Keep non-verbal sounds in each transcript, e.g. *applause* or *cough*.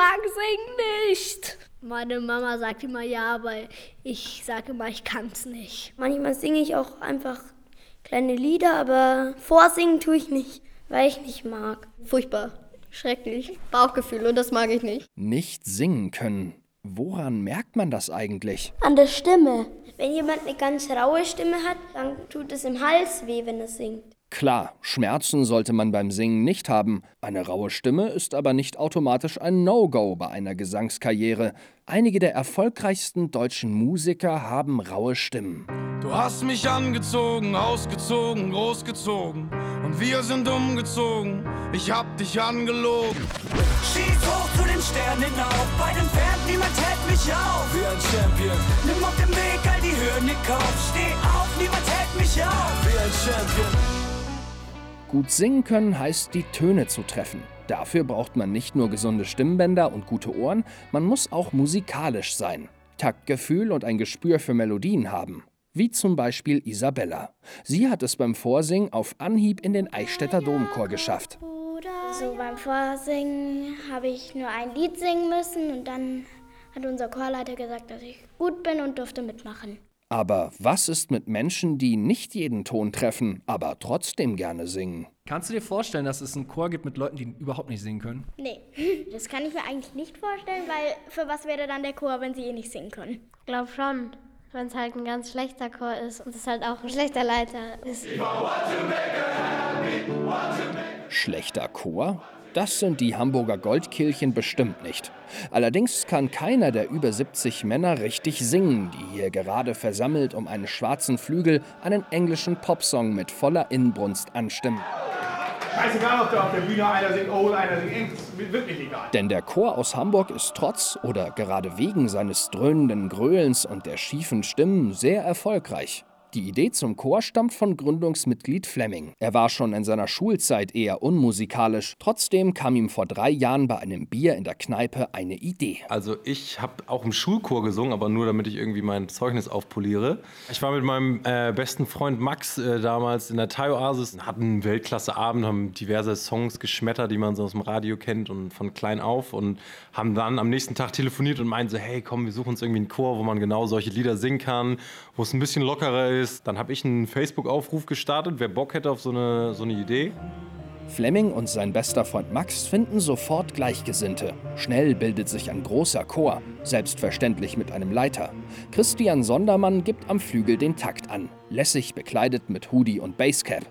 mag singen nicht. Meine Mama sagt immer ja, aber ich sage immer, ich kann es nicht. Manchmal singe ich auch einfach kleine Lieder, aber vorsingen tue ich nicht, weil ich nicht mag. Furchtbar, schrecklich, Bauchgefühl und das mag ich nicht. Nicht singen können. Woran merkt man das eigentlich? An der Stimme. Wenn jemand eine ganz raue Stimme hat, dann tut es im Hals weh, wenn er singt. Klar, Schmerzen sollte man beim Singen nicht haben. Eine raue Stimme ist aber nicht automatisch ein No-Go bei einer Gesangskarriere. Einige der erfolgreichsten deutschen Musiker haben raue Stimmen. Du hast mich angezogen, ausgezogen, großgezogen und wir sind umgezogen. Ich hab dich angelogen. Schieß hoch zu den Sternen hinauf, bei den Pferden, niemand hält mich auf. Wie ein Champion. Nimm auf dem Weg all die Hürden in Kauf. Steh auf, niemand hält mich auf. Wie ein Champion. Gut singen können heißt, die Töne zu treffen. Dafür braucht man nicht nur gesunde Stimmbänder und gute Ohren, man muss auch musikalisch sein. Taktgefühl und ein Gespür für Melodien haben. Wie zum Beispiel Isabella. Sie hat es beim Vorsingen auf Anhieb in den Eichstätter Domchor geschafft. So beim Vorsingen habe ich nur ein Lied singen müssen und dann hat unser Chorleiter gesagt, dass ich gut bin und durfte mitmachen. Aber was ist mit Menschen, die nicht jeden Ton treffen, aber trotzdem gerne singen? Kannst du dir vorstellen, dass es einen Chor gibt mit Leuten, die überhaupt nicht singen können? Nee, *laughs* das kann ich mir eigentlich nicht vorstellen, weil für was wäre dann der Chor, wenn sie eh nicht singen können? Ich glaube schon, wenn es halt ein ganz schlechter Chor ist und es halt auch ein schlechter Leiter ist. Schlechter Chor? Das sind die Hamburger Goldkehlchen bestimmt nicht. Allerdings kann keiner der über 70 Männer richtig singen, die hier gerade versammelt um einen schwarzen Flügel einen englischen Popsong mit voller Inbrunst anstimmen. Scheißegal, ob da auf der Bühne einer singt Old, einer singt Eng, wirklich egal. Denn der Chor aus Hamburg ist trotz oder gerade wegen seines dröhnenden Gröhlens und der schiefen Stimmen sehr erfolgreich. Die Idee zum Chor stammt von Gründungsmitglied Fleming. Er war schon in seiner Schulzeit eher unmusikalisch. Trotzdem kam ihm vor drei Jahren bei einem Bier in der Kneipe eine Idee. Also ich habe auch im Schulchor gesungen, aber nur damit ich irgendwie mein Zeugnis aufpoliere. Ich war mit meinem äh, besten Freund Max äh, damals in der Thai Oasis, hatten einen Weltklasseabend, haben diverse Songs geschmettert, die man so aus dem Radio kennt und von klein auf und haben dann am nächsten Tag telefoniert und meinten so, hey komm, wir suchen uns irgendwie einen Chor, wo man genau solche Lieder singen kann, wo es ein bisschen lockerer ist ist, dann habe ich einen Facebook-Aufruf gestartet, wer Bock hätte auf so eine, so eine Idee. Fleming und sein bester Freund Max finden sofort Gleichgesinnte. Schnell bildet sich ein großer Chor, selbstverständlich mit einem Leiter. Christian Sondermann gibt am Flügel den Takt an, lässig bekleidet mit Hoodie und Basecap.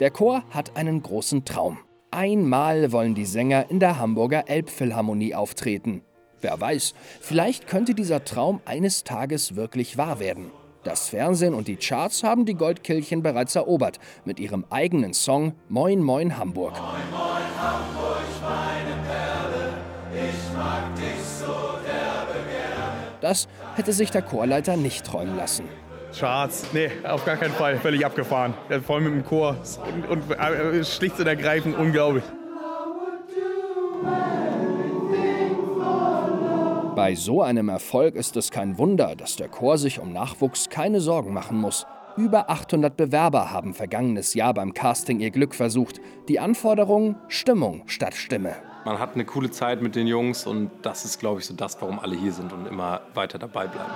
Der Chor hat einen großen Traum. Einmal wollen die Sänger in der Hamburger Elbphilharmonie auftreten. Wer weiß, vielleicht könnte dieser Traum eines Tages wirklich wahr werden. Das Fernsehen und die Charts haben die Goldkehlchen bereits erobert mit ihrem eigenen Song Moin Moin Hamburg. Moin Moin Hamburg, meine Perle, ich mag dich so derbe gerne. Das hätte sich der Chorleiter nicht träumen lassen. Charts, nee, auf gar keinen Fall, völlig abgefahren. Vor allem mit dem Chor und, und äh, schlicht und ergreifend unglaublich. Bei so einem Erfolg ist es kein Wunder, dass der Chor sich um Nachwuchs keine Sorgen machen muss. Über 800 Bewerber haben vergangenes Jahr beim Casting ihr Glück versucht. Die Anforderung Stimmung statt Stimme. Man hat eine coole Zeit mit den Jungs und das ist, glaube ich, so das, warum alle hier sind und immer weiter dabei bleiben.